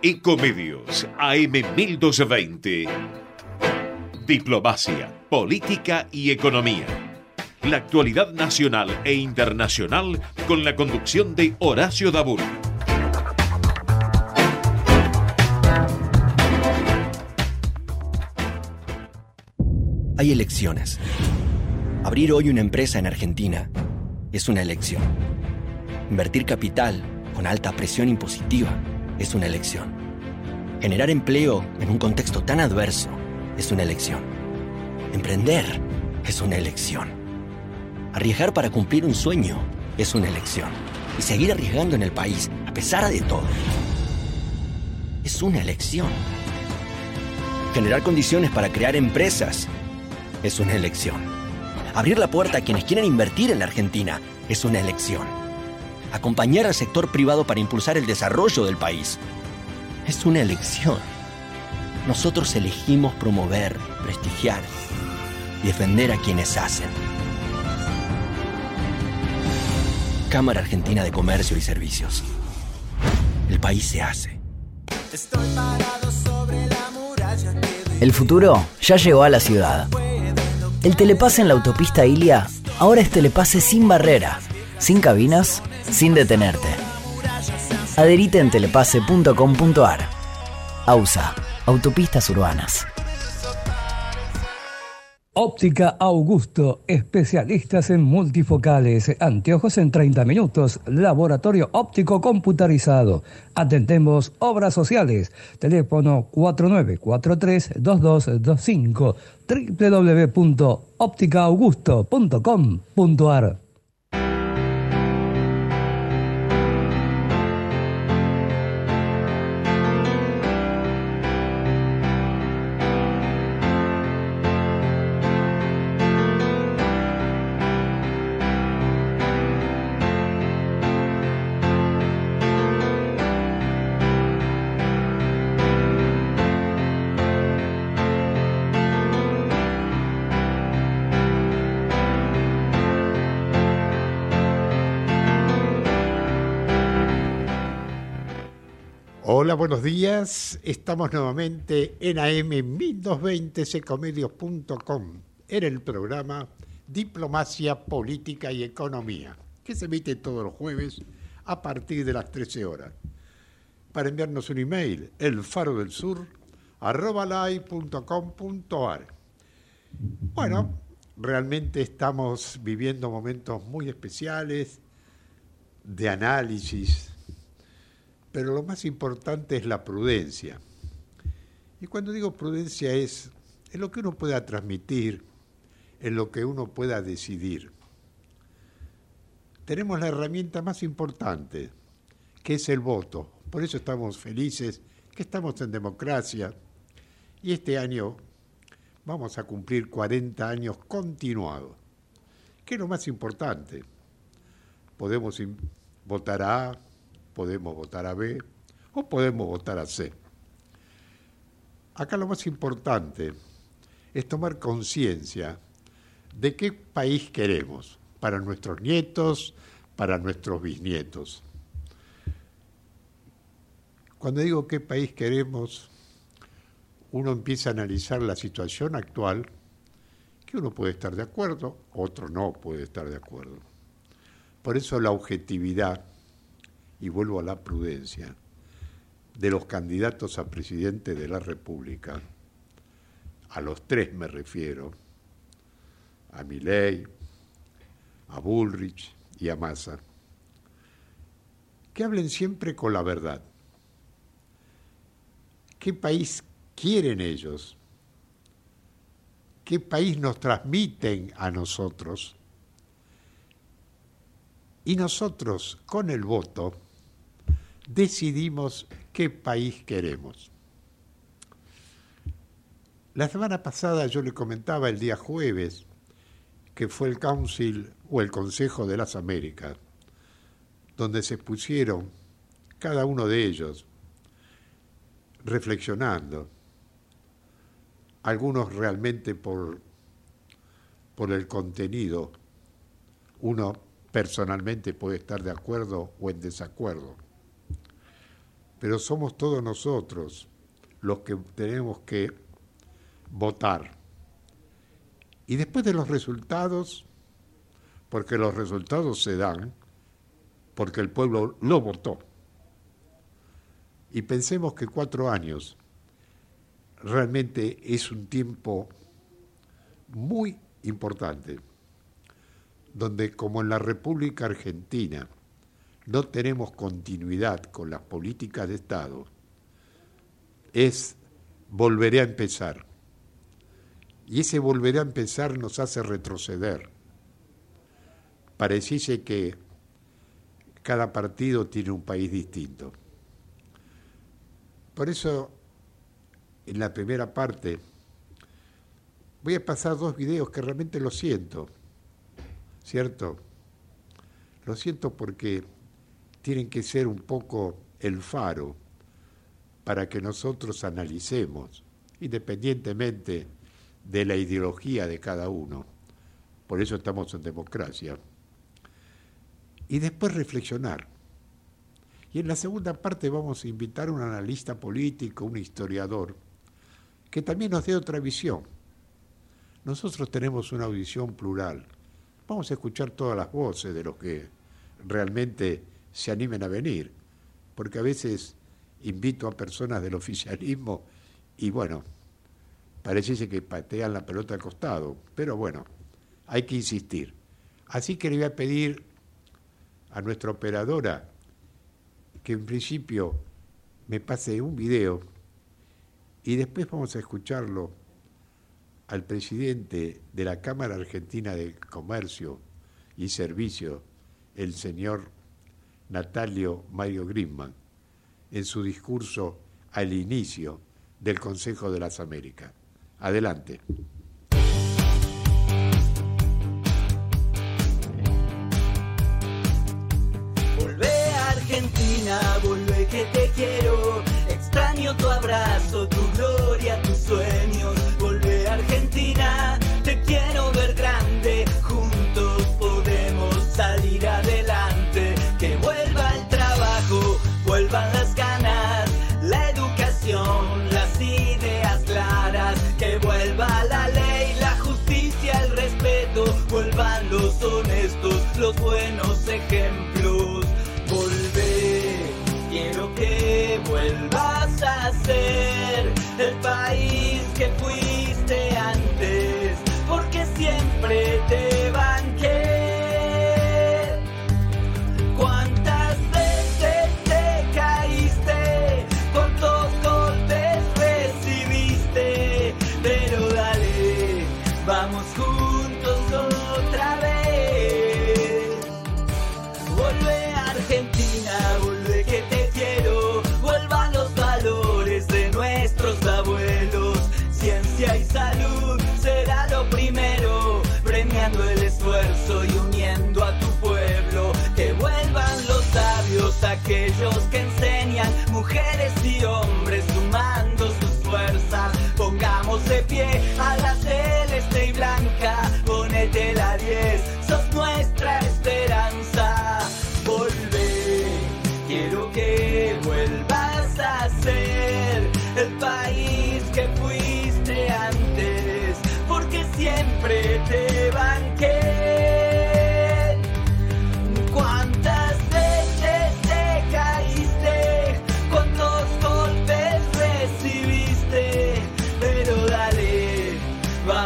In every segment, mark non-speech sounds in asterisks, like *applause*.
Ecomedios AM 1220. Diplomacia, política y economía. La actualidad nacional e internacional con la conducción de Horacio Dabur. Hay elecciones. Abrir hoy una empresa en Argentina es una elección. Invertir capital con alta presión impositiva es una elección. Generar empleo en un contexto tan adverso es una elección. Emprender es una elección. Arriesgar para cumplir un sueño es una elección. Y seguir arriesgando en el país, a pesar de todo, es una elección. Generar condiciones para crear empresas es una elección. Abrir la puerta a quienes quieren invertir en la Argentina es una elección. Acompañar al sector privado para impulsar el desarrollo del país es una elección. Nosotros elegimos promover, prestigiar y defender a quienes hacen. Cámara Argentina de Comercio y Servicios. El país se hace. El futuro ya llegó a la ciudad. El telepase en la autopista Ilia ahora es telepase sin barrera, sin cabinas, sin detenerte. Adherite en telepase.com.ar. AUSA, Autopistas Urbanas. Óptica Augusto, especialistas en multifocales, anteojos en 30 minutos, laboratorio óptico computarizado. Atendemos obras sociales. Teléfono 4943-2225 www.ópticaaugusto.com.ar Estamos nuevamente en AM 1220 secomedios.com en el programa Diplomacia, Política y Economía, que se emite todos los jueves a partir de las 13 horas. Para enviarnos un email, el faro del sur, arroba Bueno, realmente estamos viviendo momentos muy especiales de análisis, pero lo más importante es la prudencia. Y cuando digo prudencia es en lo que uno pueda transmitir, en lo que uno pueda decidir. Tenemos la herramienta más importante, que es el voto. Por eso estamos felices, que estamos en democracia. Y este año vamos a cumplir 40 años continuados. ¿Qué es lo más importante? Podemos votar a podemos votar a B o podemos votar a C. Acá lo más importante es tomar conciencia de qué país queremos para nuestros nietos, para nuestros bisnietos. Cuando digo qué país queremos, uno empieza a analizar la situación actual, que uno puede estar de acuerdo, otro no puede estar de acuerdo. Por eso la objetividad y vuelvo a la prudencia, de los candidatos a presidente de la República, a los tres me refiero, a Milei, a Bullrich y a Massa, que hablen siempre con la verdad. ¿Qué país quieren ellos? ¿Qué país nos transmiten a nosotros? Y nosotros, con el voto, decidimos qué país queremos. La semana pasada yo le comentaba el día jueves que fue el Council o el Consejo de las Américas, donde se pusieron cada uno de ellos reflexionando, algunos realmente por, por el contenido, uno personalmente puede estar de acuerdo o en desacuerdo pero somos todos nosotros los que tenemos que votar. Y después de los resultados, porque los resultados se dan porque el pueblo lo votó. Y pensemos que cuatro años realmente es un tiempo muy importante, donde como en la República Argentina no tenemos continuidad con las políticas de Estado, es volveré a empezar. Y ese volveré a empezar nos hace retroceder. Pareciese que cada partido tiene un país distinto. Por eso, en la primera parte, voy a pasar dos videos que realmente lo siento, ¿cierto? Lo siento porque tienen que ser un poco el faro para que nosotros analicemos, independientemente de la ideología de cada uno. Por eso estamos en democracia. Y después reflexionar. Y en la segunda parte vamos a invitar a un analista político, un historiador, que también nos dé otra visión. Nosotros tenemos una audición plural. Vamos a escuchar todas las voces de los que realmente se animen a venir, porque a veces invito a personas del oficialismo y bueno, parece que patean la pelota al costado, pero bueno, hay que insistir. Así que le voy a pedir a nuestra operadora que en principio me pase un video y después vamos a escucharlo al presidente de la Cámara Argentina de Comercio y Servicio, el señor Natalio Mario Grimman, en su discurso al inicio del Consejo de las Américas. Adelante.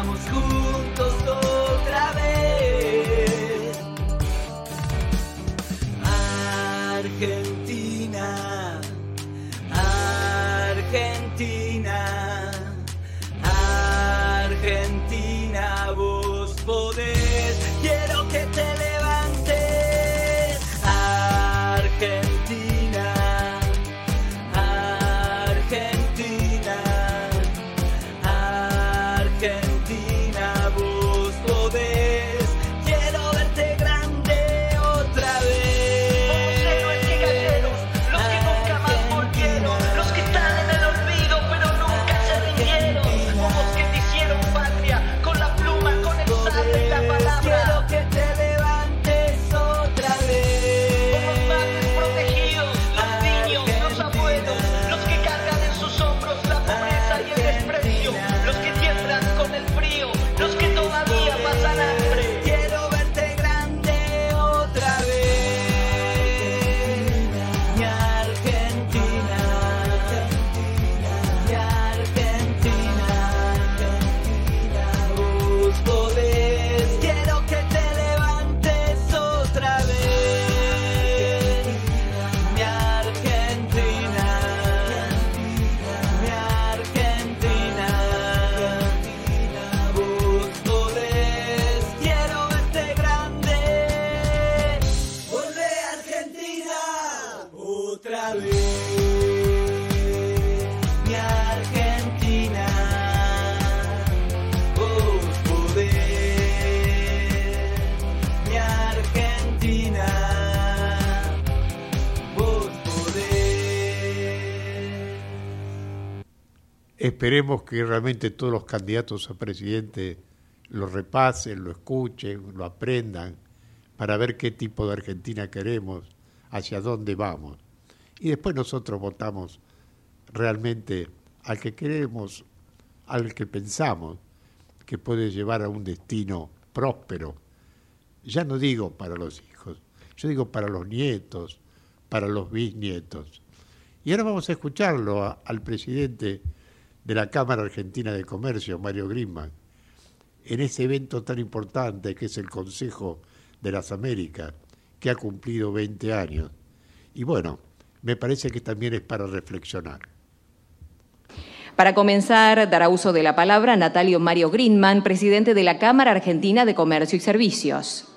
Vamos juntos. Esperemos que realmente todos los candidatos a presidente lo repasen, lo escuchen, lo aprendan, para ver qué tipo de Argentina queremos, hacia dónde vamos. Y después nosotros votamos realmente al que queremos, al que pensamos que puede llevar a un destino próspero. Ya no digo para los hijos, yo digo para los nietos, para los bisnietos. Y ahora vamos a escucharlo al presidente de la Cámara Argentina de Comercio, Mario Grimman, en ese evento tan importante que es el Consejo de las Américas, que ha cumplido 20 años. Y bueno, me parece que también es para reflexionar. Para comenzar, dará uso de la palabra Natalio Mario Greenman, presidente de la Cámara Argentina de Comercio y Servicios.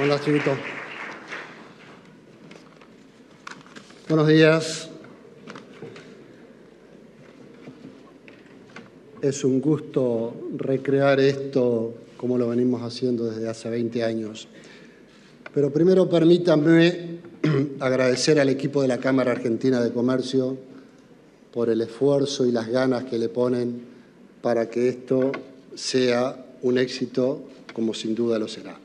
Hola, Chivito. Buenos días. Es un gusto recrear esto como lo venimos haciendo desde hace 20 años. Pero primero permítanme *clears throat* agradecer al equipo de la Cámara Argentina de Comercio por el esfuerzo y las ganas que le ponen para que esto sea un éxito como sin duda lo será.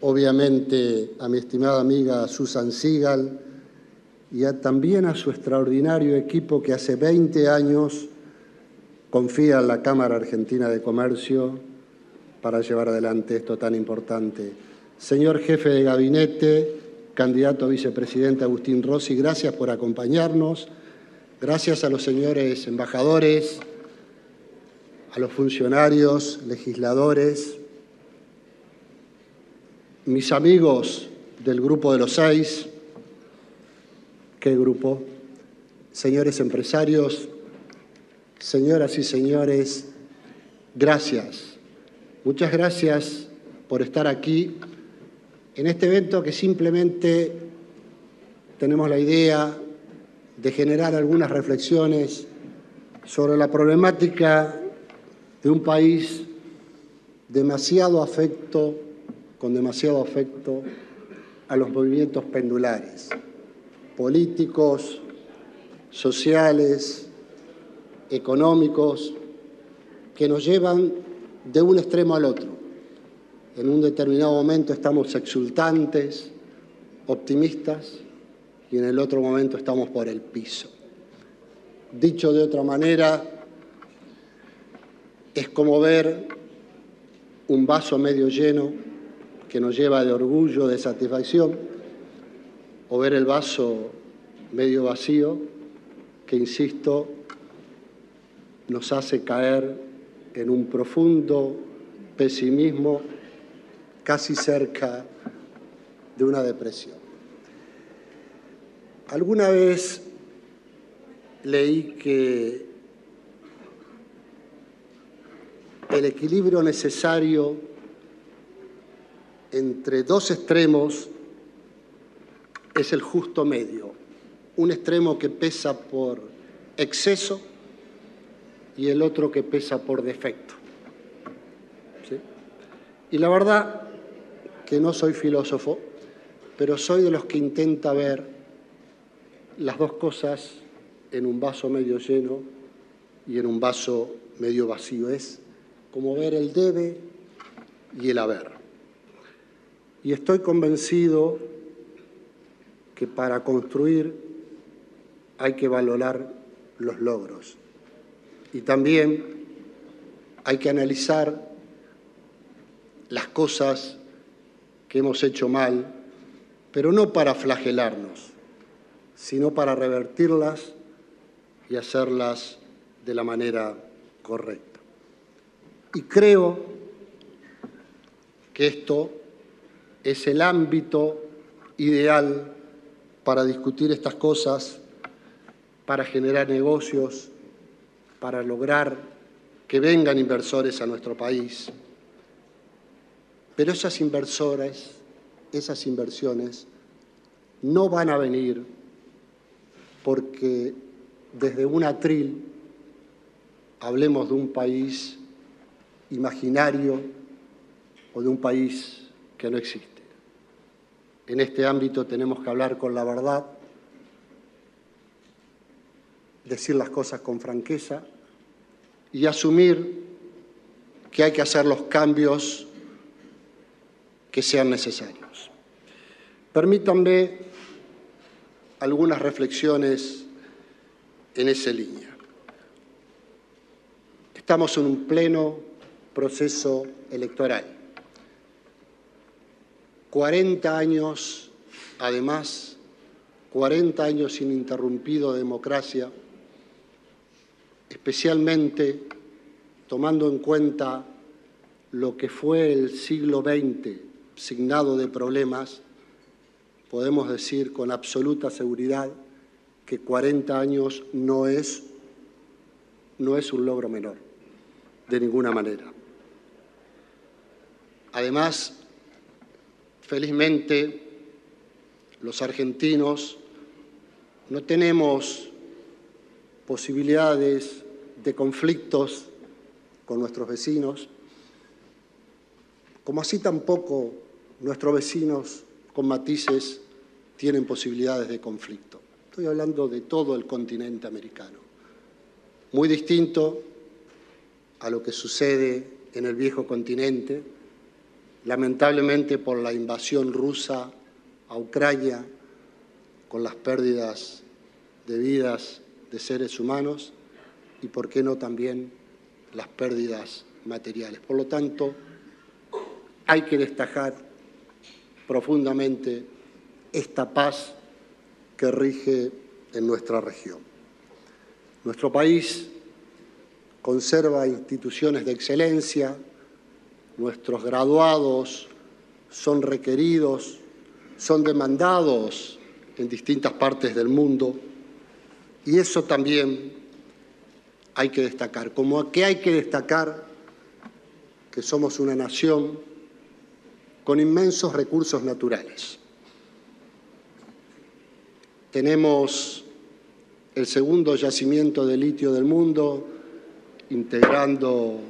Obviamente a mi estimada amiga Susan Sigal y también a su extraordinario equipo que hace 20 años confía en la Cámara Argentina de Comercio para llevar adelante esto tan importante. Señor jefe de gabinete, candidato a vicepresidente Agustín Rossi, gracias por acompañarnos. Gracias a los señores embajadores, a los funcionarios, legisladores, mis amigos del grupo de los seis, ¿qué grupo? Señores empresarios, señoras y señores, gracias. Muchas gracias por estar aquí en este evento que simplemente tenemos la idea de generar algunas reflexiones sobre la problemática de un país demasiado afecto con demasiado afecto a los movimientos pendulares, políticos, sociales, económicos, que nos llevan de un extremo al otro. En un determinado momento estamos exultantes, optimistas, y en el otro momento estamos por el piso. Dicho de otra manera, es como ver un vaso medio lleno que nos lleva de orgullo, de satisfacción, o ver el vaso medio vacío, que, insisto, nos hace caer en un profundo pesimismo casi cerca de una depresión. Alguna vez leí que el equilibrio necesario entre dos extremos es el justo medio, un extremo que pesa por exceso y el otro que pesa por defecto. Y la verdad que no soy filósofo, pero soy de los que intenta ver las dos cosas en un vaso medio lleno y en un vaso medio vacío. Es como ver el debe y el haber. Y estoy convencido que para construir hay que valorar los logros. Y también hay que analizar las cosas que hemos hecho mal, pero no para flagelarnos, sino para revertirlas y hacerlas de la manera correcta. Y creo que esto es el ámbito ideal para discutir estas cosas, para generar negocios, para lograr que vengan inversores a nuestro país. Pero esas inversores, esas inversiones, no van a venir porque desde un atril hablemos de un país imaginario o de un país que no existe. En este ámbito tenemos que hablar con la verdad, decir las cosas con franqueza y asumir que hay que hacer los cambios que sean necesarios. Permítanme algunas reflexiones en esa línea. Estamos en un pleno proceso electoral. 40 años, además, 40 años ininterrumpido de democracia, especialmente tomando en cuenta lo que fue el siglo XX signado de problemas, podemos decir con absoluta seguridad que 40 años no es, no es un logro menor, de ninguna manera. Además, felizmente, los argentinos no tenemos posibilidades de conflictos con nuestros vecinos, como así tampoco nuestros vecinos con matices tienen posibilidades de conflicto. Estoy hablando de todo el continente americano. Muy distinto a lo que sucede en el viejo continente, lamentablemente por la invasión rusa a Ucrania, con las pérdidas de vidas de seres humanos y, por qué no, también las pérdidas materiales. Por lo tanto, hay que destacar profundamente esta paz que rige en nuestra región. Nuestro país conserva instituciones de excelencia, nuestros graduados son requeridos, son demandados en distintas partes del mundo y eso también hay que destacar. Como que hay que destacar que somos una nación con inmensos recursos naturales. Tenemos el segundo yacimiento de litio del mundo, integrando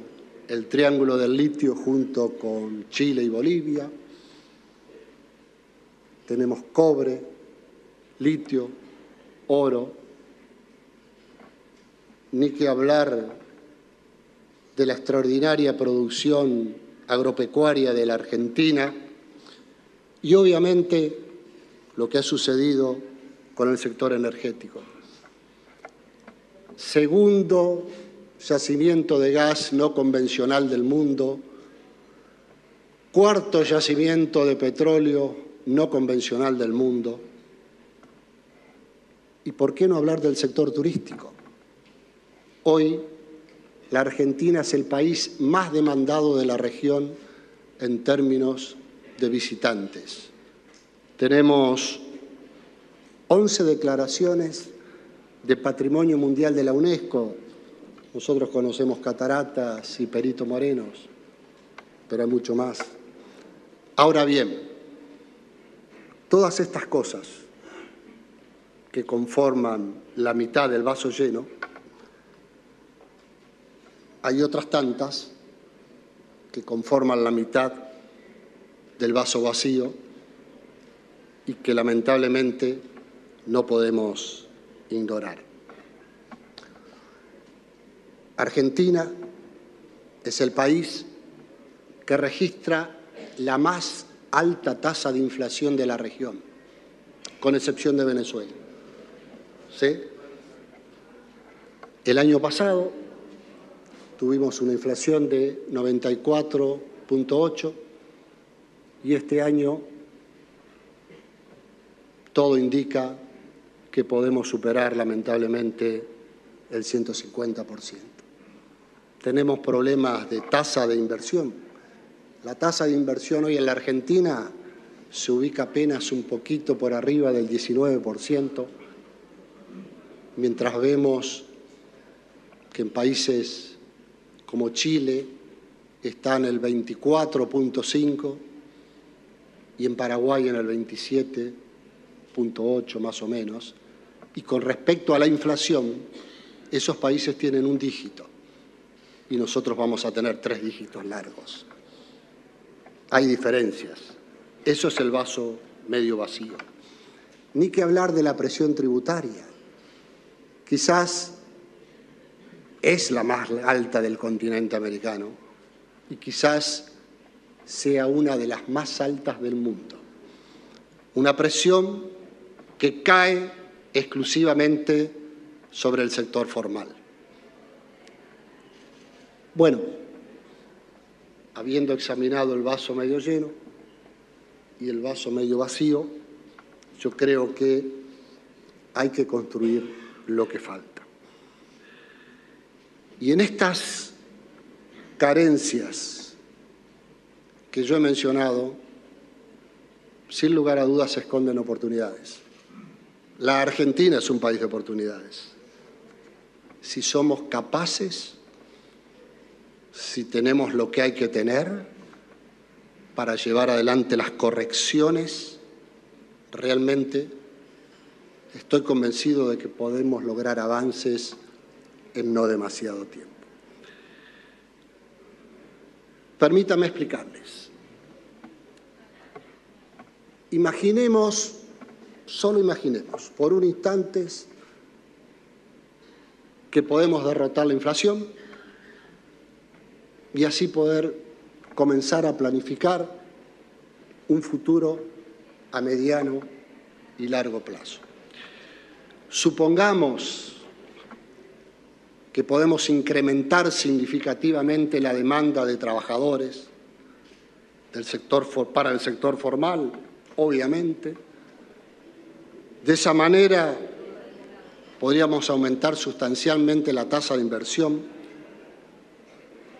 el Triángulo del Litio junto con Chile y Bolivia. Tenemos cobre, litio, oro, ni que hablar de la extraordinaria producción agropecuaria de la Argentina y obviamente lo que ha sucedido con el sector energético. Segundo yacimiento de gas no convencional del mundo, cuarto yacimiento de petróleo no convencional del mundo. ¿Y por qué no hablar del sector turístico? Hoy la Argentina es el país más demandado de la región en términos de visitantes. Tenemos 11 declaraciones de Patrimonio Mundial de la UNESCO. Nosotros conocemos cataratas y Perito Morenos, pero hay mucho más. Ahora bien, todas estas cosas que conforman la mitad del vaso lleno hay otras tantas que conforman la mitad del vaso vacío y que lamentablemente no podemos ignorar. Argentina es el país que registra la más alta tasa de inflación de la región, con excepción de Venezuela. El año pasado tuvimos una inflación de 94.8 y este año todo indica que podemos superar lamentablemente el 150%. Tenemos problemas de tasa de inversión. La tasa de inversión hoy en la Argentina se ubica apenas un poquito por arriba del 19%, mientras vemos que en países como Chile está en el 24.5 y en Paraguay en el 27.8 más o menos. Y con respecto a la inflación, esos países tienen un dígito y nosotros vamos a tener tres dígitos largos. Hay diferencias. Eso es el vaso medio vacío. Ni que hablar de la presión tributaria. Quizás es la más alta del continente americano y quizás sea una de las más altas del mundo. Una presión que cae exclusivamente sobre el sector formal. Bueno, habiendo examinado el vaso medio lleno y el vaso medio vacío, yo creo que hay que construir lo que falta. Y en estas carencias que yo he mencionado, sin lugar a dudas se esconden oportunidades. La Argentina es un país de oportunidades. Si somos capaces si tenemos lo que hay que tener para llevar adelante las correcciones, realmente estoy convencido de que podemos lograr avances en no demasiado tiempo. Permítame explicarles. Imaginemos, solo imaginemos, por un instante que podemos derrotar la inflación y así poder comenzar a planificar un futuro a mediano y largo plazo. Supongamos que podemos incrementar significativamente la demanda de trabajadores del sector, para el sector formal, obviamente. De esa manera podríamos aumentar sustancialmente la tasa de inversión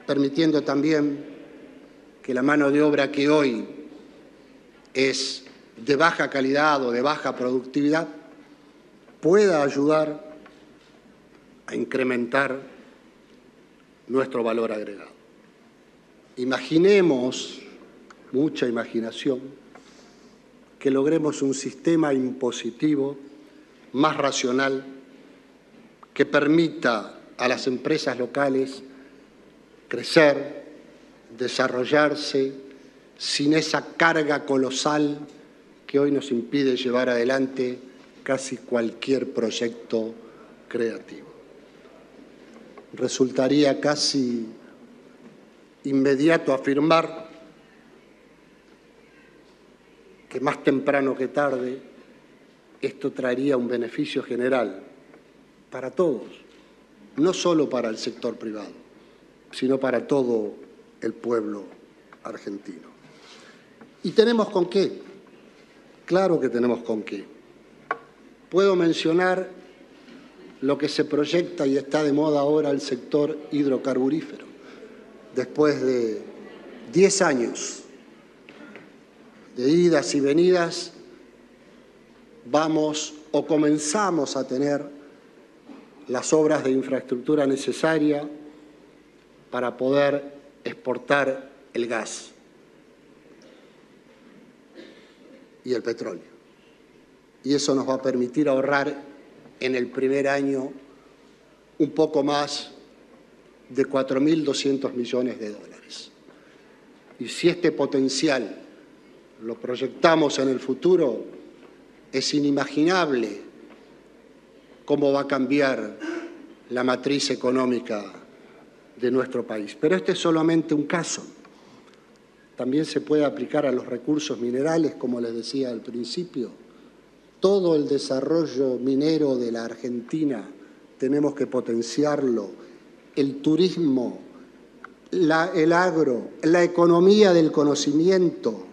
permitiendo también que la mano de obra que hoy es de baja calidad o de baja productividad pueda ayudar a incrementar nuestro valor agregado. Imaginemos, mucha imaginación, que logremos un sistema impositivo más racional que permita a las empresas locales crecer, desarrollarse, sin esa carga colosal que hoy nos impide llevar adelante casi cualquier proyecto creativo. Resultaría casi inmediato afirmar que más temprano que tarde esto traería un beneficio general para todos, no solo para el sector privado sino para todo el pueblo argentino. ¿Y tenemos con qué? Claro que tenemos con qué. Puedo mencionar lo que se proyecta y está de moda ahora el sector hidrocarburífero. Después de 10 años de idas y venidas, vamos o comenzamos a tener las obras de infraestructura necesaria para poder exportar el gas y el petróleo. Y eso nos va a permitir ahorrar en el primer año un poco más de 4.200 millones de dólares. Y si este potencial lo proyectamos en el futuro, es inimaginable cómo va a cambiar la matriz económica de nuestro país. Pero este es solamente un caso. También se puede aplicar a los recursos minerales, como les decía al principio. Todo el desarrollo minero de la Argentina tenemos que potenciarlo. El turismo, el agro, la economía del conocimiento,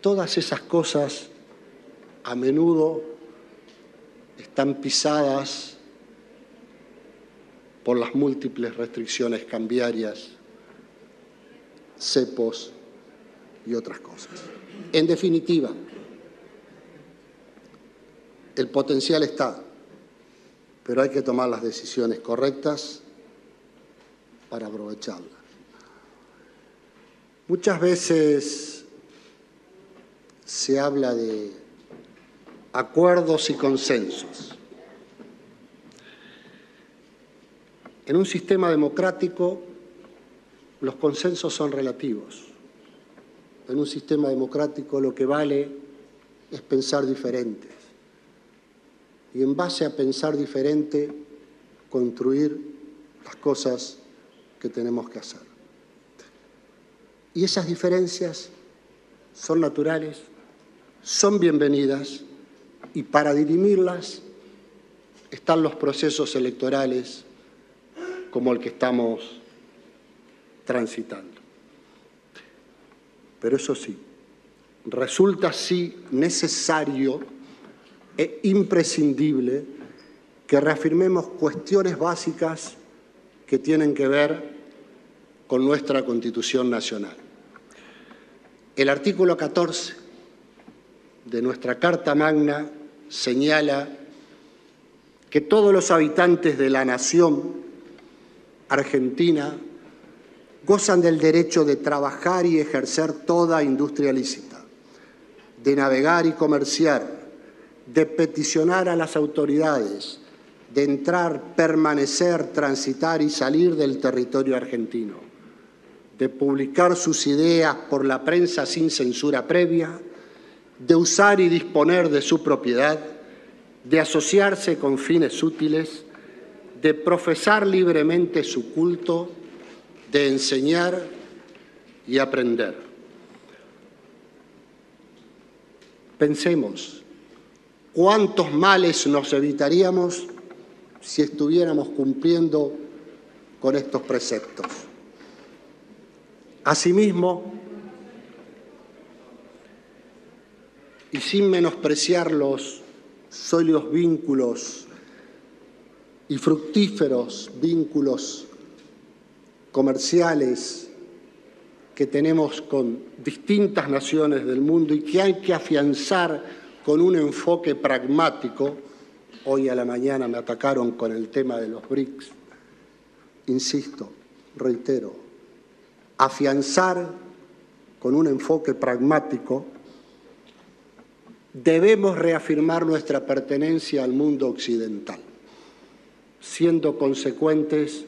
todas esas cosas a menudo están pisadas por las múltiples restricciones cambiarias, cepos y otras cosas. En definitiva, el potencial está, pero hay que tomar las decisiones correctas para aprovecharla. Muchas veces se habla de acuerdos y consensos. En un sistema democrático los consensos son relativos. en un sistema democrático lo que vale es pensar diferente. Y en base a pensar diferente, construir las cosas que tenemos que hacer. Y esas diferencias son naturales, son bienvenidas y para dirimirlas están los procesos electorales como el que estamos transitando. Pero eso sí, resulta sí necesario e imprescindible que reafirmemos cuestiones básicas que tienen que ver con nuestra Constitución Nacional. El artículo 14 de nuestra Carta Magna señala que todos los habitantes de la nación argentina gozan del derecho de trabajar y ejercer toda industria lícita, de navegar y comerciar, de peticionar a las autoridades, de entrar, permanecer, transitar y salir del territorio argentino, de publicar sus ideas por la prensa sin censura previa, de usar y disponer de su propiedad, de asociarse con fines útiles, de profesar libremente su culto, de enseñar y aprender. Pensemos, ¿cuántos males nos evitaríamos si estuviéramos cumpliendo con estos preceptos? Asimismo, y sin menospreciar los sólidos vínculos y fructíferos vínculos comerciales que tenemos con distintas naciones del mundo y que hay que afianzar con un enfoque pragmático. Hoy a la mañana me atacaron con el tema de los BRICS. Insisto, reitero, afianzar con un enfoque pragmático, debemos reafirmar nuestra pertenencia al mundo occidental, siendo consecuentes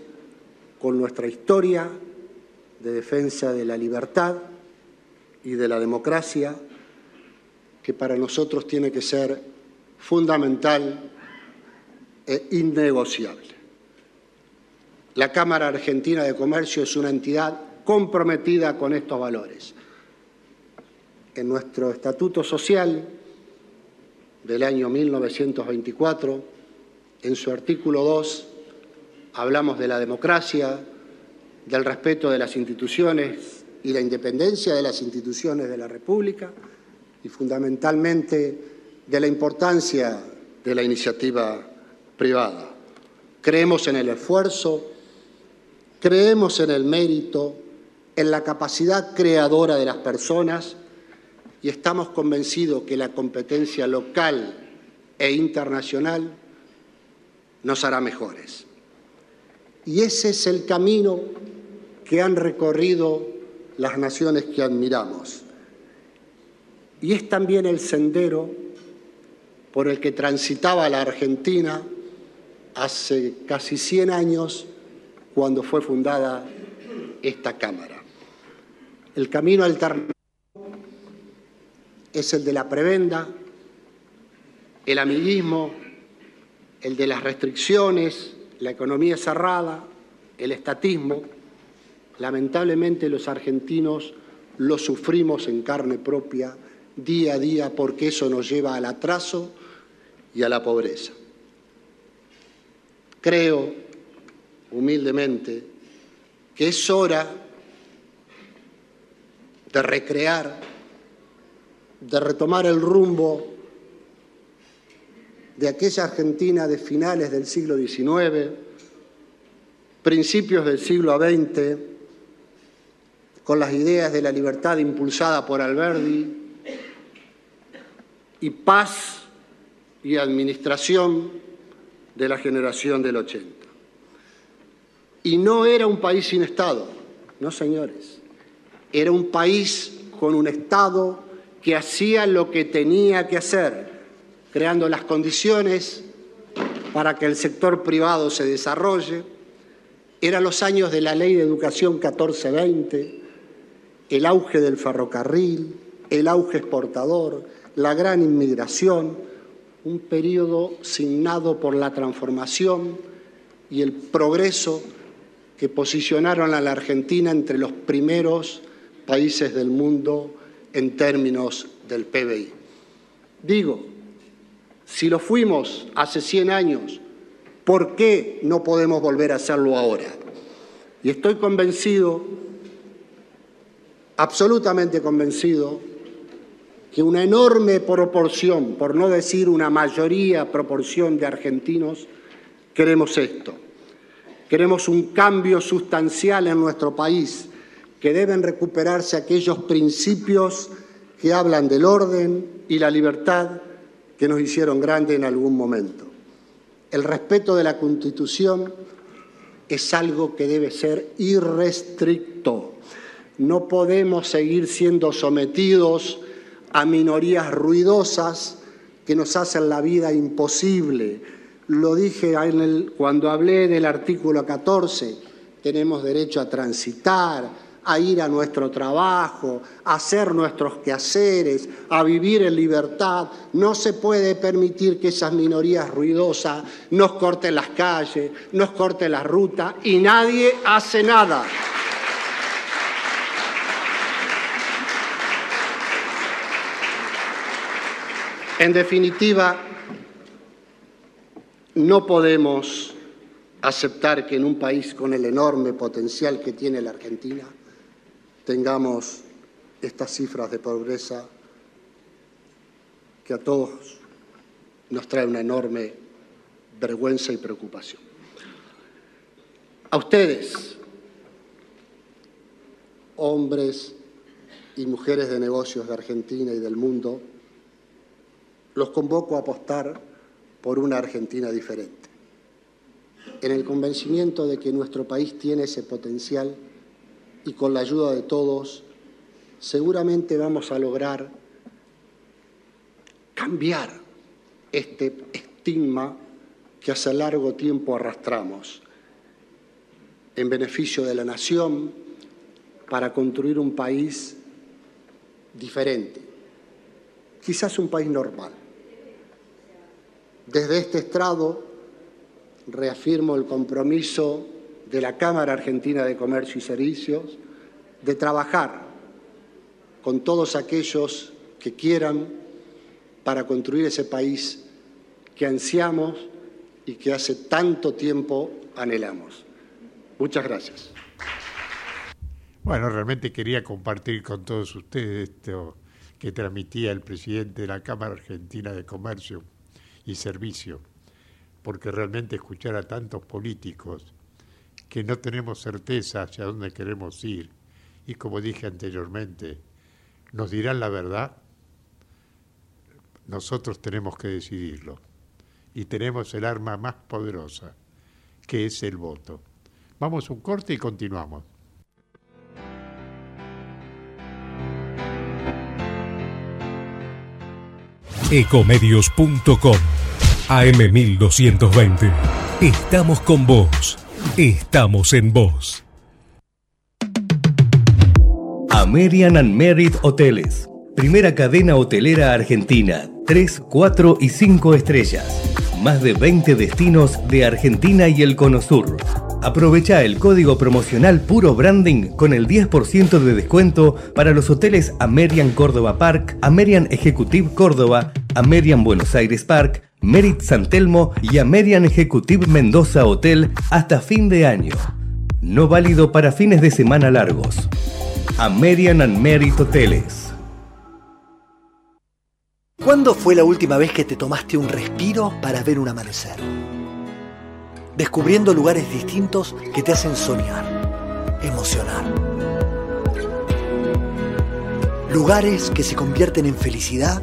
con nuestra historia de defensa de la libertad y de la democracia, que para nosotros tiene que ser fundamental e innegociable. La Cámara Argentina de Comercio es una entidad comprometida con estos valores. En nuestro Estatuto Social del año 1924, en su artículo 2, hablamos de la democracia, del respeto de las instituciones y la independencia de las instituciones de la República y fundamentalmente de la importancia de la iniciativa privada. Creemos en el esfuerzo, creemos en el mérito, en la capacidad creadora de las personas y estamos convencidos que la competencia local e internacional nos hará mejores. Y ese es el camino que han recorrido las naciones que admiramos. Y es también el sendero por el que transitaba la Argentina hace casi 100 años cuando fue fundada esta Cámara. El camino alternativo es el de la prebenda, el amiguismo, el de las restricciones, la economía cerrada, el estatismo, lamentablemente los argentinos lo sufrimos en carne propia día a día porque eso nos lleva al atraso y a la pobreza. Creo, humildemente, que es hora de recrear, de retomar el rumbo de aquella Argentina de finales del siglo XIX, principios del siglo XX, con las ideas de la libertad impulsada por Alberdi, y paz y administración de la generación del 80. Y no era un país sin Estado, no señores, era un país con un Estado que hacía lo que tenía que hacer creando las condiciones para que el sector privado se desarrolle. Eran los años de la Ley de Educación 1420, el auge del ferrocarril, el auge exportador, la gran inmigración, un periodo signado por la transformación y el progreso que posicionaron a la Argentina entre los primeros países del mundo en términos del PBI. Digo, si lo fuimos hace 100 años, ¿por qué no podemos volver a hacerlo ahora? Y estoy convencido, absolutamente convencido, que una enorme proporción, por no decir una mayoría proporción de argentinos, queremos esto. Queremos un cambio sustancial en nuestro país, que deben recuperarse aquellos principios que hablan del orden y la libertad que nos hicieron grandes en algún momento. El respeto de la Constitución es algo que debe ser irrestricto. No podemos seguir siendo sometidos a minorías ruidosas que nos hacen la vida imposible. Lo dije cuando hablé del artículo 14, tenemos derecho a transitar, a ir a nuestro trabajo, a hacer nuestros quehaceres, a vivir en libertad. No se puede permitir que esas minorías ruidosas nos corten las calles, nos corten la ruta y nadie hace nada. En definitiva, no podemos aceptar que en un país con el enorme potencial que tiene la Argentina tengamos estas cifras de pobreza que a todos nos trae una enorme vergüenza y preocupación. A ustedes, hombres y mujeres de negocios de Argentina y del mundo, los convoco a apostar por una Argentina diferente, en el convencimiento de que nuestro país tiene ese potencial y con la ayuda de todos seguramente vamos a lograr cambiar este estigma que hace largo tiempo arrastramos en beneficio de la nación para construir un país diferente, quizás un país normal. Desde este estrado reafirmo el compromiso de la Cámara Argentina de Comercio y Servicios de trabajar con todos aquellos que quieran para construir ese país que ansiamos y que hace tanto tiempo anhelamos. Muchas gracias. Bueno, realmente quería compartir con todos ustedes esto que transmitía el presidente de la Cámara Argentina de Comercio y Servicio, porque realmente escuchar a tantos políticos que no tenemos certeza hacia dónde queremos ir y como dije anteriormente, nos dirán la verdad, nosotros tenemos que decidirlo y tenemos el arma más poderosa, que es el voto. Vamos un corte y continuamos. Ecomedios.com AM1220. Estamos con vos. Estamos en vos. American and Merit Hoteles. Primera cadena hotelera argentina. 3, 4 y 5 estrellas. Más de 20 destinos de Argentina y el Cono Sur. Aprovecha el código promocional Puro Branding con el 10% de descuento para los hoteles American Córdoba Park, American Executive Córdoba, American Buenos Aires Park, Merit San Telmo y American Executive Mendoza Hotel hasta fin de año. No válido para fines de semana largos. American and Merit Hoteles. ¿Cuándo fue la última vez que te tomaste un respiro para ver un amanecer? Descubriendo lugares distintos que te hacen soñar, emocionar. Lugares que se convierten en felicidad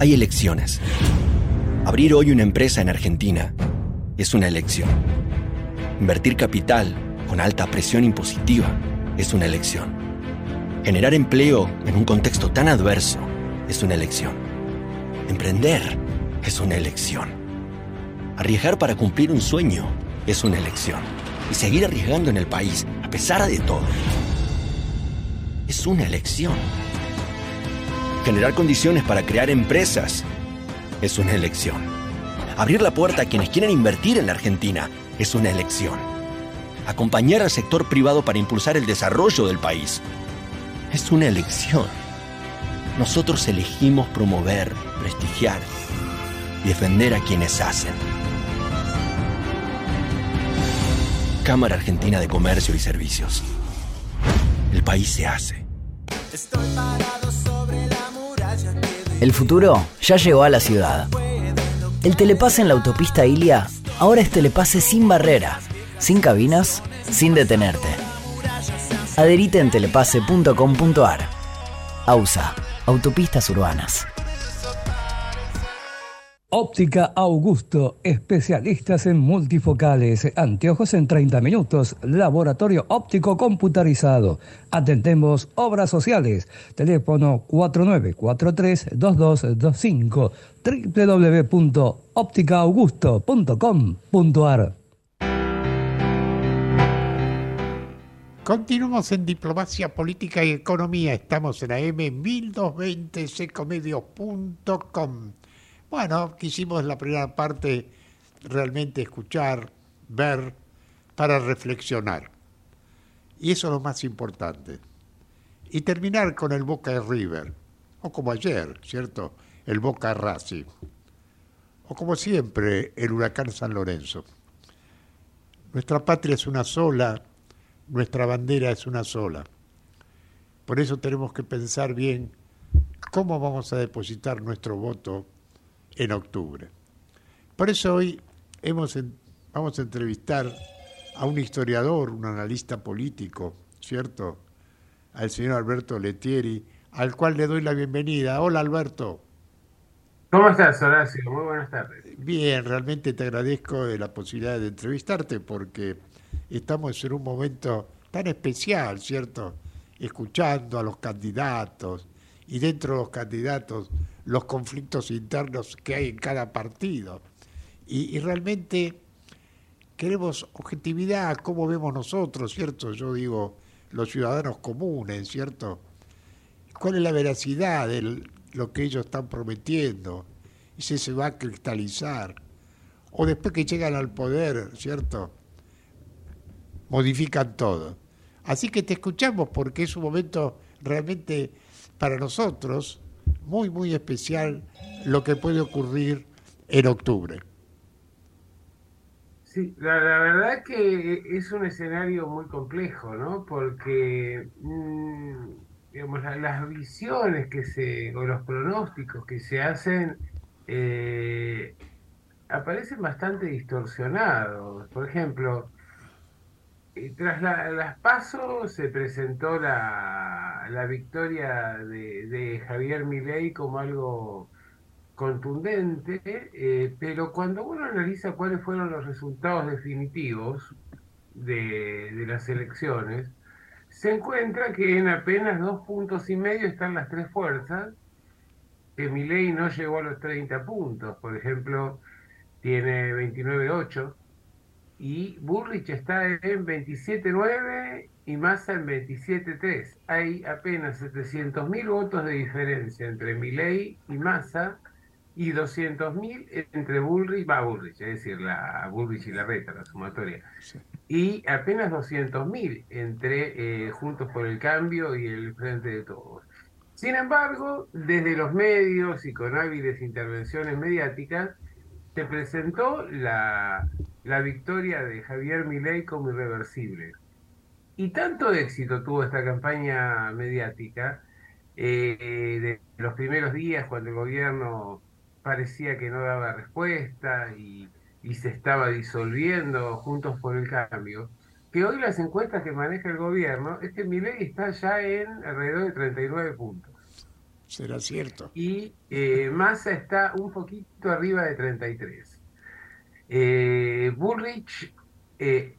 Hay elecciones. Abrir hoy una empresa en Argentina es una elección. Invertir capital con alta presión impositiva es una elección. Generar empleo en un contexto tan adverso es una elección. Emprender es una elección. Arriesgar para cumplir un sueño es una elección. Y seguir arriesgando en el país, a pesar de todo, es una elección. Generar condiciones para crear empresas es una elección. Abrir la puerta a quienes quieren invertir en la Argentina es una elección. Acompañar al sector privado para impulsar el desarrollo del país es una elección. Nosotros elegimos promover, prestigiar y defender a quienes hacen. Cámara Argentina de Comercio y Servicios. El país se hace. El futuro ya llegó a la ciudad. El telepase en la autopista Ilia ahora es telepase sin barrera, sin cabinas, sin detenerte. Adherite en telepase.com.ar. AUSA, Autopistas Urbanas. Óptica Augusto, especialistas en multifocales, anteojos en 30 minutos, laboratorio óptico computarizado. Atendemos obras sociales. Teléfono 4943-2225 www.ópticaaugusto.com.ar Continuamos en Diplomacia Política y Economía. Estamos en AM1220secomedios.com. Bueno, quisimos la primera parte realmente escuchar, ver, para reflexionar. Y eso es lo más importante. Y terminar con el Boca River, o como ayer, ¿cierto? El Boca Racing. O como siempre, el Huracán San Lorenzo. Nuestra patria es una sola, nuestra bandera es una sola. Por eso tenemos que pensar bien cómo vamos a depositar nuestro voto en octubre. Por eso hoy hemos, vamos a entrevistar a un historiador, un analista político, ¿cierto? Al señor Alberto Letieri, al cual le doy la bienvenida. Hola Alberto. ¿Cómo estás, Horacio? Muy buenas tardes. Bien, realmente te agradezco la posibilidad de entrevistarte porque estamos en un momento tan especial, ¿cierto? Escuchando a los candidatos y dentro de los candidatos los conflictos internos que hay en cada partido. Y, realmente queremos objetividad, cómo vemos nosotros, ¿cierto? Yo digo, los ciudadanos comunes, ¿cierto? ¿Cuál es la veracidad de lo que ellos están prometiendo? Y si se va a cristalizar. O después que llegan al poder, ¿cierto? Modifican todo. Así que te escuchamos porque es un momento realmente para nosotros muy, muy especial lo que puede ocurrir en octubre. Sí, la, verdad es que es un escenario muy complejo, ¿no? Porque mm, digamos, las visiones que se, o los pronósticos que se hacen eh, aparecen bastante distorsionados. Por ejemplo, tras las pasos se presentó la, la victoria de, Javier Milei como algo contundente, eh, pero cuando uno analiza cuáles fueron los resultados definitivos de, de, las elecciones, se encuentra que en apenas dos puntos y medio están las tres fuerzas, que Milei no llegó a los 30 puntos, por ejemplo, tiene 29.8 y Burrich está en 27.9 y Massa en 27.3. Hay apenas 700.000 votos de diferencia entre Milei y Massa y 200.000 entre Bullrich, va Bullrich, es decir, la Bullrich y la Reta, la sumatoria. Y apenas 200.000 entre eh, Juntos por el Cambio y el Frente de Todos. Sin embargo, desde los medios y con hábiles intervenciones mediáticas, se presentó la, la victoria de Javier Milei como irreversible. Y tanto éxito tuvo esta campaña mediática eh, de los primeros días cuando el gobierno parecía que no daba respuesta y, y, se estaba disolviendo juntos por el cambio, que hoy las encuestas que maneja el gobierno es que Milei está ya en alrededor de 39 puntos. será cierto. Y eh, Massa está un poquito arriba de 33. Eh, Bullrich eh,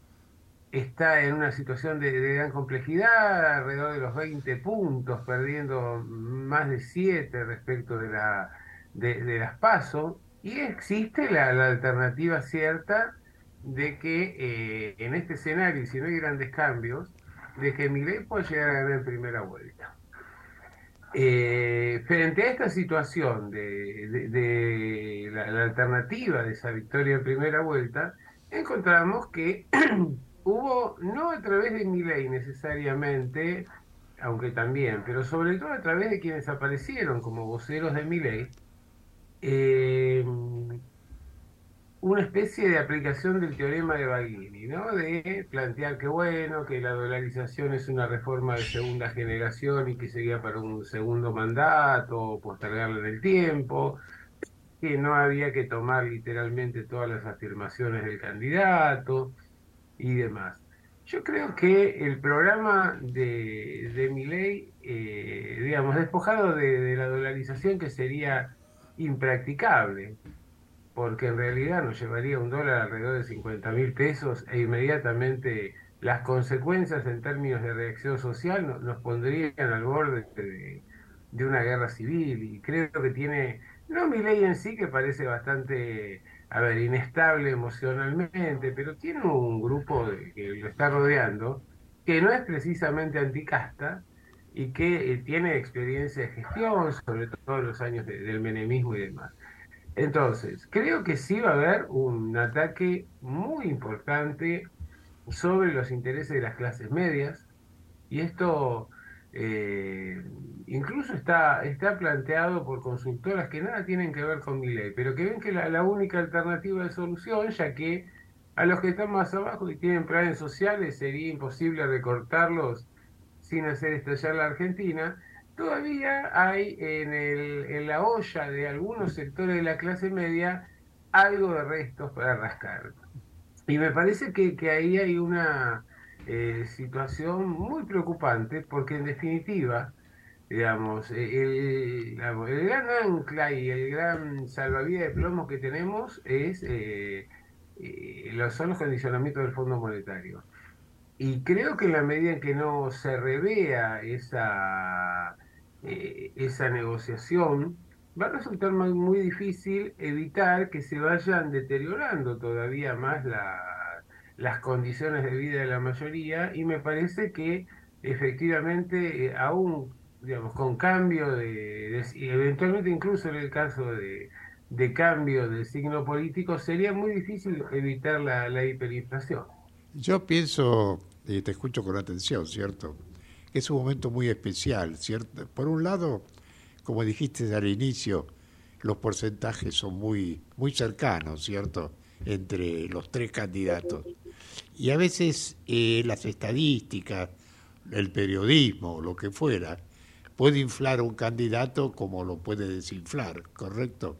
está en una situación de, gran complejidad, alrededor de los 20 puntos, perdiendo más de 7 respecto de, la, de, las PASO. Y existe la, alternativa cierta de que eh, en este escenario, si no hay grandes cambios, de que Milei puede llegar a ganar en primera vuelta. Eh, frente a esta situación de, de, de la, alternativa de esa victoria en primera vuelta, encontramos que *clears throat* hubo, no a través de Milei necesariamente, aunque también, pero sobre todo a través de quienes aparecieron como voceros de Milei, eh, una especie de aplicación del teorema de Baglini, ¿no? De plantear que bueno, que la dolarización es una reforma de segunda generación y que sería para un segundo mandato, postergarla en el tiempo, que no había que tomar literalmente todas las afirmaciones del candidato y demás. Yo creo que el programa de, de Milei, eh, digamos, despojado de, de la dolarización que sería impracticable, porque en realidad nos llevaría un dólar alrededor de 50 mil pesos e inmediatamente las consecuencias en términos de reacción social nos, pondrían al borde de, una guerra civil y creo que tiene, no mi ley en sí que parece bastante, a ver, inestable emocionalmente, pero tiene un grupo que lo está rodeando que no es precisamente anticasta y que eh, tiene experiencia de gestión, sobre todo los años de, del menemismo y demás. Entonces, creo que sí va a haber un ataque muy importante sobre los intereses de las clases medias. Y esto eh, incluso está, está planteado por consultoras que nada tienen que ver con mi ley, pero que ven que la, la única alternativa de solución, ya que a los que están más abajo y tienen planes sociales sería imposible recortarlos sin hacer estallar la Argentina, todavía hay en, la olla de algunos sectores de la clase media algo de restos para rascar. Y me parece que, ahí hay una eh, situación muy preocupante porque en definitiva, digamos, el, el, gran ancla y el gran salvavidas de plomo que tenemos es eh, eh, son los condicionamientos del Fondo Monetario. Y creo que en la medida en que no se revea esa eh, esa negociación, va a resultar muy, muy, difícil evitar que se vayan deteriorando todavía más la, las condiciones de vida de la mayoría y me parece que efectivamente eh, aún digamos con cambio de, de, eventualmente incluso en el caso de, de cambio del signo político sería muy difícil evitar la, la hiperinflación. Yo pienso, y te escucho con atención, ¿cierto? Es un momento muy especial, ¿cierto? Por un lado, como dijiste al inicio, los porcentajes son muy, muy cercanos, ¿cierto?, entre los tres candidatos. Y a veces eh, las estadísticas, el periodismo, lo que fuera, puede inflar a un candidato como lo puede desinflar, ¿correcto?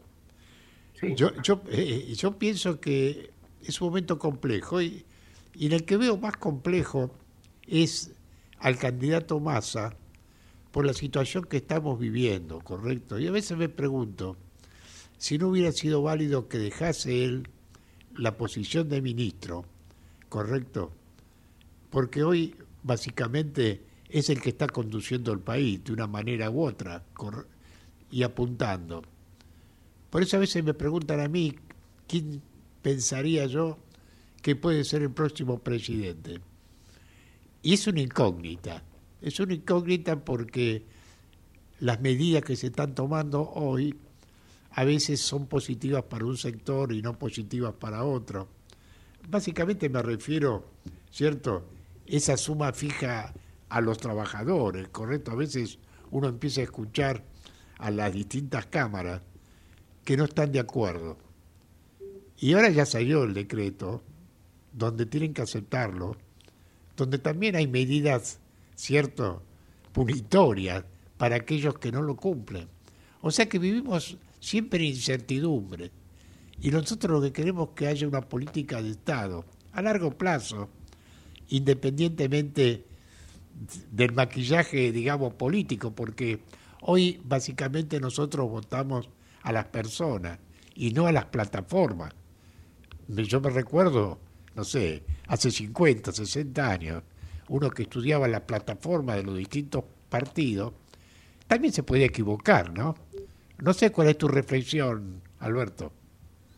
Sí. Yo, yo, eh, yo pienso que es un momento complejo y, y en el que veo más complejo es al candidato Massa por la situación que estamos viviendo, ¿correcto? Y a veces me pregunto si no hubiera sido válido que dejase él la posición de ministro, ¿correcto? Porque hoy básicamente es el que está conduciendo el país de una manera u otra y apuntando. Por eso a veces me preguntan a mí, ¿quién pensaría yo que puede ser el próximo presidente? Y es una incógnita, es una incógnita porque las medidas que se están tomando hoy a veces son positivas para un sector y no positivas para otro. Básicamente me refiero, ¿cierto? Esa suma fija a los trabajadores, ¿correcto? A veces uno empieza a escuchar a las distintas cámaras que no están de acuerdo. Y ahora ya salió el decreto donde tienen que aceptarlo donde también hay medidas, ¿cierto?, punitorias para aquellos que no lo cumplen. O sea que vivimos siempre en incertidumbre. Y nosotros lo que queremos es que haya una política de Estado a largo plazo, independientemente del maquillaje, digamos, político, porque Hoy básicamente nosotros votamos a las personas y no a las plataformas. Yo me recuerdo, no sé, hace 50, 60 años, uno que estudiaba la plataforma de los distintos partidos, también se podía equivocar, ¿no? No sé cuál es tu reflexión, Alberto.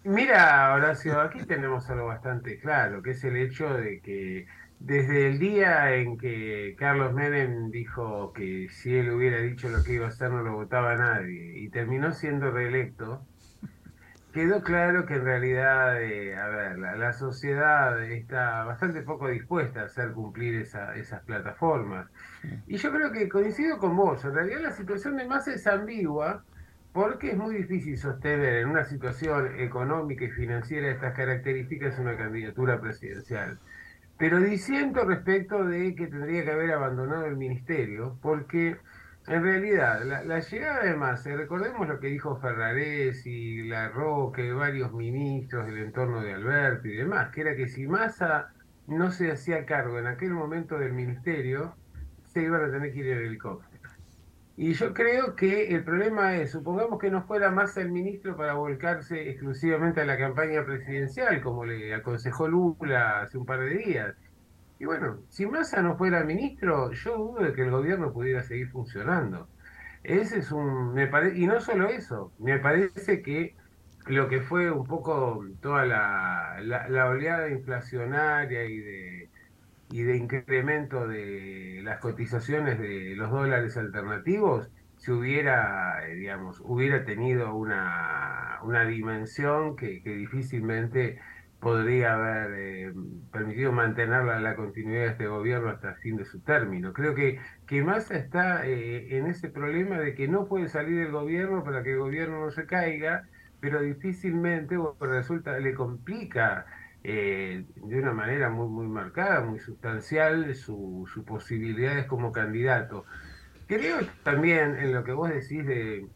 Mira, Horacio, aquí tenemos algo bastante claro, que es el hecho de que desde el día en que Carlos Menem dijo que si él hubiera dicho lo que iba a hacer no lo votaba nadie y terminó siendo reelecto, quedó claro que en realidad, eh, a ver, la, sociedad está *laughs* bastante poco dispuesta a hacer cumplir esas plataformas. Y yo creo que coincido con vos, en realidad la situación de Massa es ambigua porque es muy difícil sostener en una situación económica y financiera estas características una candidatura presidencial. Pero disiento respecto de que tendría que haber abandonado el ministerio, porque en realidad la, llegada de Massa, recordemos lo que dijo Ferrares y La Roque, varios ministros del entorno de Alberto y demás, que era que si Massa no se hacía cargo en aquel momento del ministerio, se iban a tener que ir en helicóptero. Y yo creo que el problema es, supongamos que no fuera Massa el ministro para volcarse exclusivamente a la campaña presidencial, como le aconsejó Lula hace un par de días. Y bueno, si Massa no fuera ministro, yo dudo de que el gobierno pudiera seguir funcionando. Ese es un, me parece, y no solo eso, me parece que lo que fue un poco toda la, la oleada inflacionaria y de y de incremento de las cotizaciones de los dólares alternativos, si hubiera, eh, digamos, hubiera tenido una, una dimensión que, difícilmente podría haber eh, permitido mantener la, continuidad de este gobierno hasta el fin de su término. Creo que, que Massa está eh, en ese problema de que no puede salir del gobierno para que el gobierno no se caiga, pero difícilmente resulta, le complica eh, de una manera muy, muy marcada, muy sustancial, sus su posibilidades como candidato. Creo también en lo que vos decís de,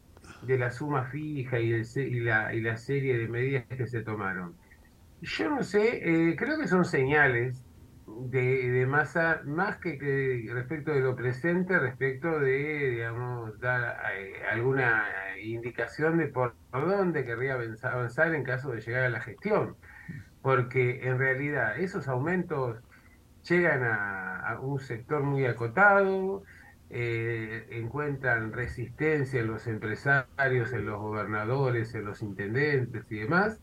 de la suma fija y, y, la, y la serie de medidas que se tomaron. Yo no sé, eh, creo que son señales de, de masa, más que, respecto de lo presente, respecto de, digamos, dar eh, alguna indicación de por dónde querría avanzar en caso de llegar a la gestión. Porque en realidad esos aumentos llegan a, un sector muy acotado, eh, encuentran resistencia en los empresarios, en los gobernadores, en los intendentes y demás,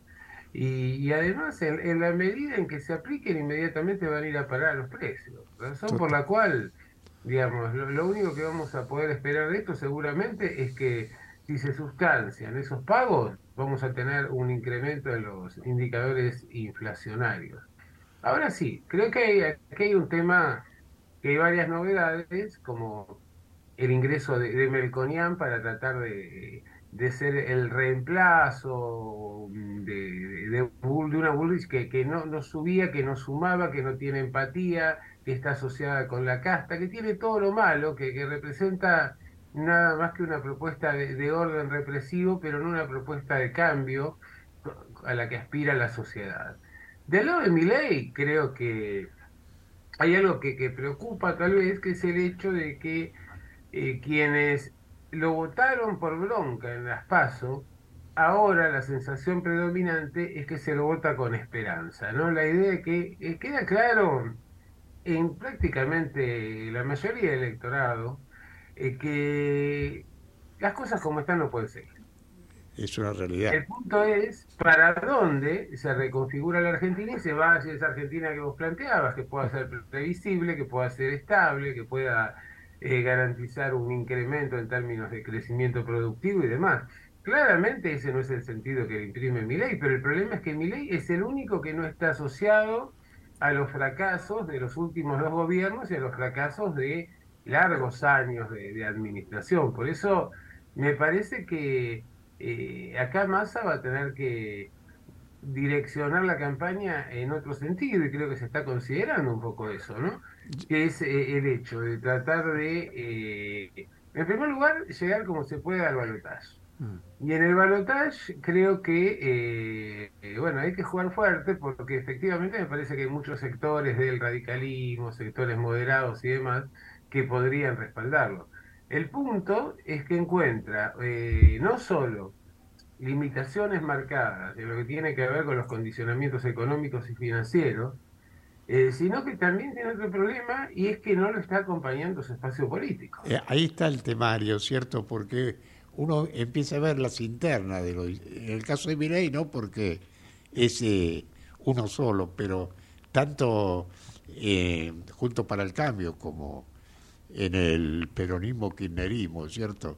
y, además en, la medida en que se apliquen inmediatamente van a ir a parar los precios, razón por la cual, digamos, lo único que vamos a poder esperar de esto seguramente es que si se sustancian esos pagos, vamos a tener un incremento en los indicadores inflacionarios. Ahora sí, creo que hay, aquí hay un tema, que hay varias novedades, como el ingreso de, Melconian para tratar de, ser el reemplazo de, de, una Bullrich que, que no, no, subía, que no sumaba, que no tiene empatía, que está asociada con la casta, que tiene todo lo malo, que, que representa nada más que una propuesta de, orden represivo, pero no una propuesta de cambio a la que aspira la sociedad. Del lado de mi ley, creo que hay algo que, preocupa tal vez, que es el hecho de que eh, quienes lo votaron por bronca en las PASO, ahora la sensación predominante es que se lo vota con esperanza, ¿no? La idea de que eh, queda claro en prácticamente la mayoría del electorado eh, que las cosas como están no pueden seguir. Es una realidad. El punto es para dónde se reconfigura la Argentina y se va hacia esa Argentina que vos planteabas, que pueda ser previsible, que pueda ser estable, que pueda eh, garantizar un incremento en términos de crecimiento productivo y demás. Claramente ese no es el sentido que le imprime mi ley, pero el problema es que mi ley es el único que no está asociado a los fracasos de los últimos dos gobiernos y a los fracasos de largos años de, administración. Por eso me parece que eh, acá Massa va a tener que direccionar la campaña en otro sentido y creo que se está considerando un poco eso, ¿no? Que es eh, el hecho de tratar de, eh, en primer lugar, llegar como se puede al balotaje. Mm. Y en el balotaje creo que, bueno, hay que jugar fuerte porque efectivamente me parece que hay muchos sectores del radicalismo, sectores moderados y demás, que podrían respaldarlo. El punto es que encuentra eh, no solo limitaciones marcadas en lo que tiene que ver con los condicionamientos económicos y financieros, eh, sino que también tiene otro problema y es que no lo está acompañando su espacio político. Eh, ahí está el temario, ¿cierto? Porque uno empieza a ver las internas de lo, en el caso de Milei no porque es eh, uno solo, pero tanto junto para el cambio como en el peronismo kirchnerismo, ¿cierto?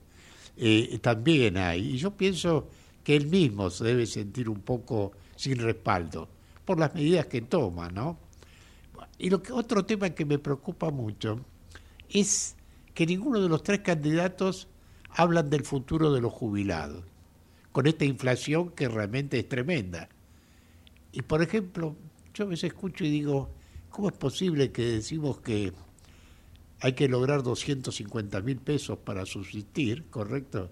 También hay. Y yo pienso que él mismo se debe sentir un poco sin respaldo por las medidas que toma, ¿no? Y lo que, otro tema que me preocupa mucho es que ninguno de los tres candidatos hablan del futuro de los jubilados, con esta inflación que realmente es tremenda. Y por ejemplo, yo a escucho y digo, ¿cómo es posible que decimos que hay que lograr 250 mil pesos para subsistir, correcto?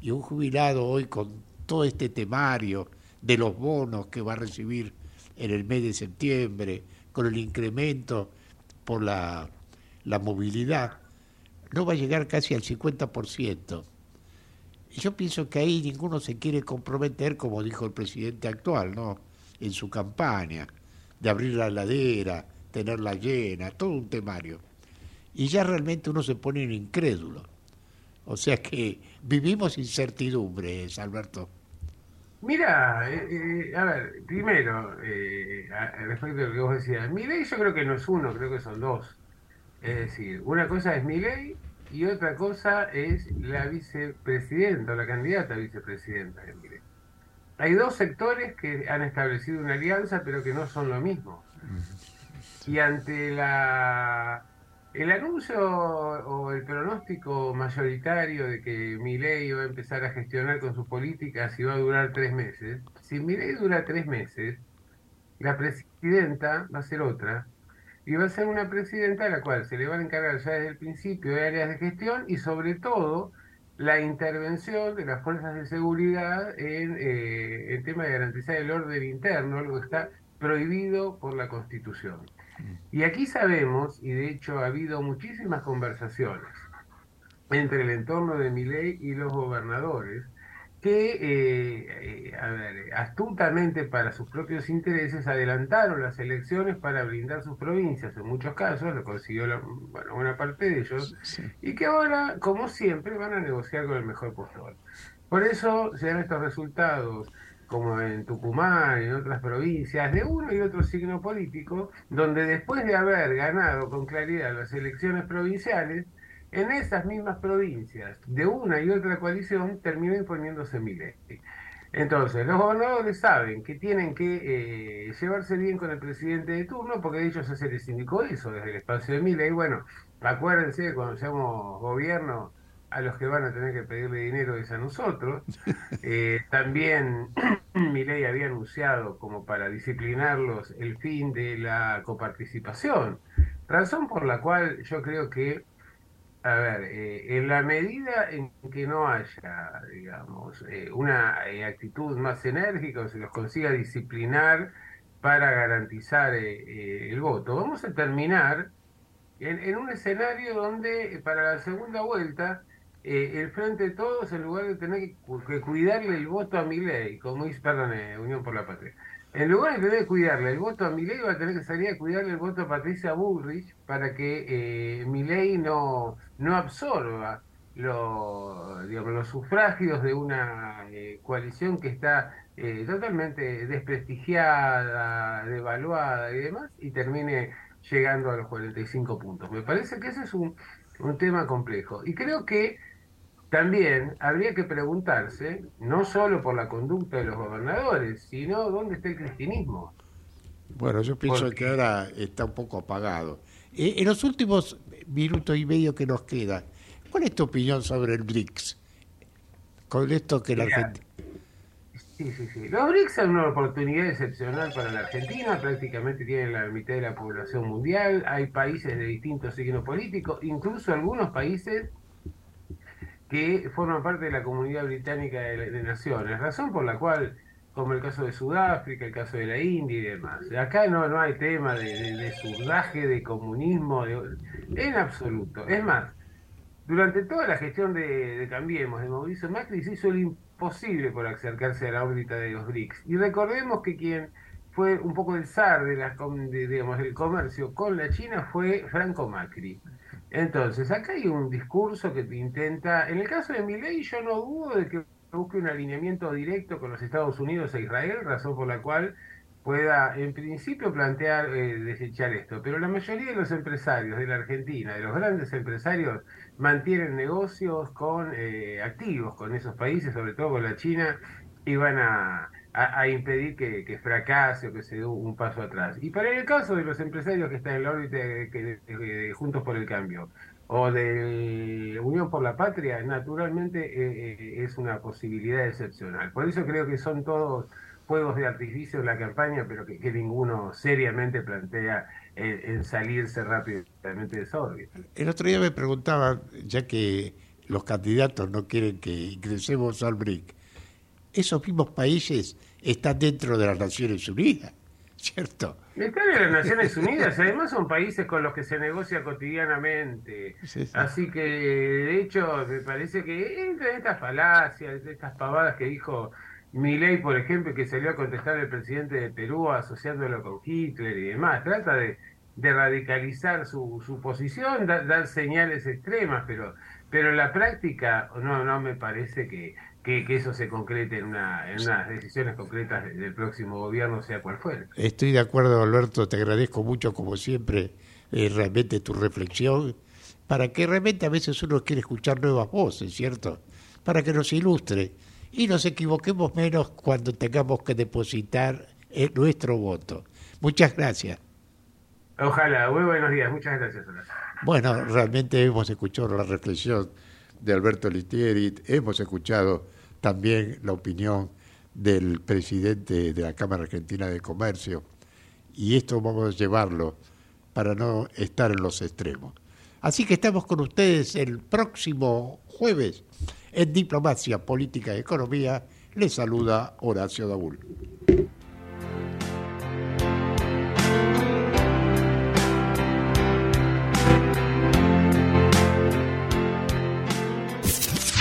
Y un jubilado hoy con todo este temario de los bonos que va a recibir en el mes de septiembre, con el incremento por la, la movilidad, no va a llegar casi al 50%. Y yo pienso que ahí ninguno se quiere comprometer, como dijo el presidente actual, ¿no? En su campaña, de abrir la ladera, tenerla llena, todo un temario. Y ya realmente uno se pone en incrédulo. O sea que vivimos incertidumbres, Alberto. Mira, eh, eh, a ver, primero, eh, a- respecto a lo que vos decías, mi ley yo creo que no es uno, creo que son dos. Es decir, una cosa es mi ley y otra cosa es la vicepresidenta o la candidata a vicepresidenta de Milei. Hay dos sectores que han establecido una alianza, pero que no son lo mismo. Y ante la el anuncio o el pronóstico mayoritario de que Milei va a empezar a gestionar con sus políticas y va a durar tres meses, si Milei dura tres meses, la presidenta va a ser otra, y va a ser una presidenta a la cual se le van a encargar ya desde el principio de áreas de gestión y sobre todo la intervención de las fuerzas de seguridad en eh, el tema de garantizar el orden interno, algo que está prohibido por la Constitución. Y aquí sabemos, y de hecho ha habido muchísimas conversaciones entre el entorno de Milei y los gobernadores, que, eh, eh, a ver, astutamente para sus propios intereses adelantaron las elecciones para blindar sus provincias, en muchos casos, lo consiguió la, bueno, buena parte de ellos, y que ahora, como siempre, van a negociar con el mejor postor. Por eso se dan estos resultados, como en Tucumán en otras provincias, de uno y otro signo político, donde después de haber ganado con claridad las elecciones provinciales, en esas mismas provincias de una y otra coalición terminó imponiéndose Milei. Entonces, los gobernadores saben que tienen que eh, llevarse bien con el presidente de turno, porque de hecho se les indicó eso desde el espacio de Milei. Bueno, acuérdense cuando seamos gobierno, a los que van a tener que pedirle dinero es a nosotros. *laughs* Eh, también *clears throat* Milei había anunciado, como para disciplinarlos, el fin de la coparticipación. Razón por la cual yo creo que a ver, eh, en la medida en que no haya, digamos, eh, una eh, actitud más enérgica o se los consiga disciplinar para garantizar eh, el voto, vamos a terminar en, en un escenario donde para la segunda vuelta eh, el Frente de Todos, en lugar de tener que, cu- que cuidarle el voto a Milei, como dice, perdón, eh, Unión por la Patria, en lugar de tener que cuidarle el voto a Milei, va a tener que salir a cuidarle el voto a Patricia Bullrich para que eh, Milei no, no absorba lo- digamos, los sufragios de una eh, coalición que está eh, totalmente desprestigiada, devaluada y demás, y termine llegando a los 45 puntos. Me parece que ese es un, un tema complejo. Y creo que también habría que preguntarse, no solo por la conducta de los gobernadores, sino dónde está el cristianismo. Bueno, yo pienso Porque- que ahora está un poco apagado. Eh, en los últimos minutos y medio que nos queda, ¿cuál es tu opinión sobre el BRICS? Con esto que la Argentina... Sí, sí, sí. Los BRICS son una oportunidad excepcional para la Argentina, prácticamente tienen la mitad de la población mundial, hay países de distintos signos políticos, incluso algunos países que forman parte de la comunidad británica de, de naciones, razón por la cual, como el caso de Sudáfrica, el caso de la India y demás, acá no, no hay tema de, de, de surdaje, de comunismo, de- en absoluto. Es más, Durante toda la gestión de, Cambiemos, de Mauricio Macri, se hizo lo imposible por acercarse a la órbita de los BRICS. Y recordemos que quien fue un poco el zar de la, digamos, del comercio con la China fue Franco Macri. Entonces, acá hay un discurso que te intenta, en el caso de Milei yo no dudo de que busque un alineamiento directo con los Estados Unidos e Israel, razón por la cual pueda en principio plantear eh, desechar esto. Pero la mayoría de los empresarios de la Argentina, de los grandes empresarios, mantienen negocios con eh, activos con esos países, sobre todo con la China, y van a, a, impedir que, fracase o que se dé un paso atrás. Y para el caso de los empresarios que están en la órbita de, Juntos por el Cambio o de Unión por la Patria, naturalmente eh, eh, es una posibilidad excepcional. Por eso creo que son todos juegos de artificio en la campaña, pero que, ninguno seriamente plantea en, salirse rápidamente de esa órbita. El otro día me preguntaba, ya que los candidatos no quieren que ingresemos al BRIC, esos mismos países están dentro de las Naciones Unidas, ¿cierto? Están en las Naciones Unidas, además son países con los que se negocia cotidianamente. Así que, de hecho, me parece que entre estas falacias, estas pavadas que dijo Milei, por ejemplo, que salió a contestar el presidente de Perú asociándolo con Hitler y demás, trata de, radicalizar su, su posición, dar señales extremas, pero, pero en la práctica no, no me parece que que, eso se concrete en, una, en unas decisiones concretas del próximo gobierno, sea cual fuere. Estoy de acuerdo, Alberto, te agradezco mucho, como siempre, eh, realmente tu reflexión, para que realmente a veces uno quiere escuchar nuevas voces, ¿cierto? Para que nos ilustre y nos equivoquemos menos cuando tengamos que depositar eh, nuestro voto. Muchas gracias. Ojalá, muy buenos días, muchas gracias. Bueno, realmente hemos escuchado la reflexión de Alberto Litieri, hemos escuchado también la opinión del presidente de la Cámara Argentina de Comercio y esto vamos a llevarlo para no estar en los extremos. Así que estamos con ustedes el próximo jueves en Diplomacia, Política y Economía. Les saluda Horacio Dabul.